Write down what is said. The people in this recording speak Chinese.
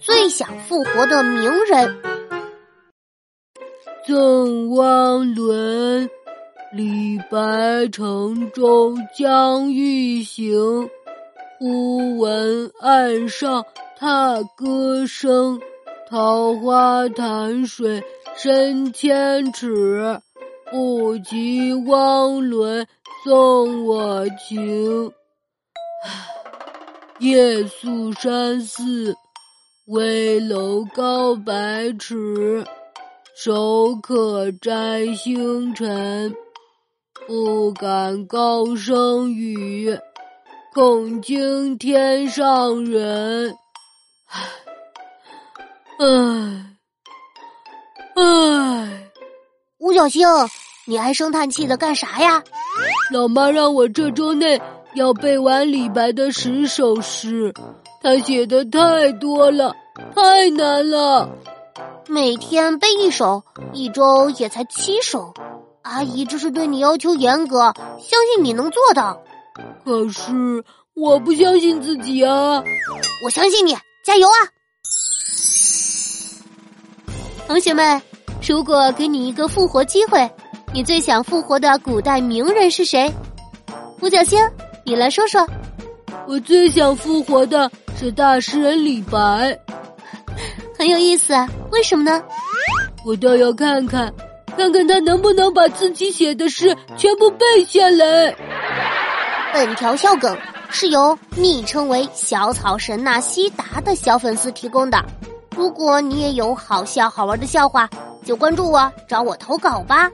最想复活的名人。赠汪伦，李白乘舟将欲行，忽闻岸上踏歌声。桃花潭水深千尺，不及汪伦送我情。夜宿山寺，危楼高百尺，手可摘星辰。不敢高声语，恐惊天上人。唉。唉，唉，吴小星，你唉声叹气的干啥呀？老妈让我这周内要背完李白的十首诗，他写的太多了，太难了。每天背一首，一周也才七首。阿姨这是对你要求严格，相信你能做到。可是我不相信自己啊！我相信你，加油啊！同学们，如果给你一个复活机会，你最想复活的古代名人是谁？五角星，你来说说。我最想复活的是大诗人李白，很有意思啊。为什么呢？我倒要看看，看看他能不能把自己写的诗全部背下来。本条笑梗是由昵称为“小草神纳西达”的小粉丝提供的。如果你也有好笑好玩的笑话，就关注我，找我投稿吧。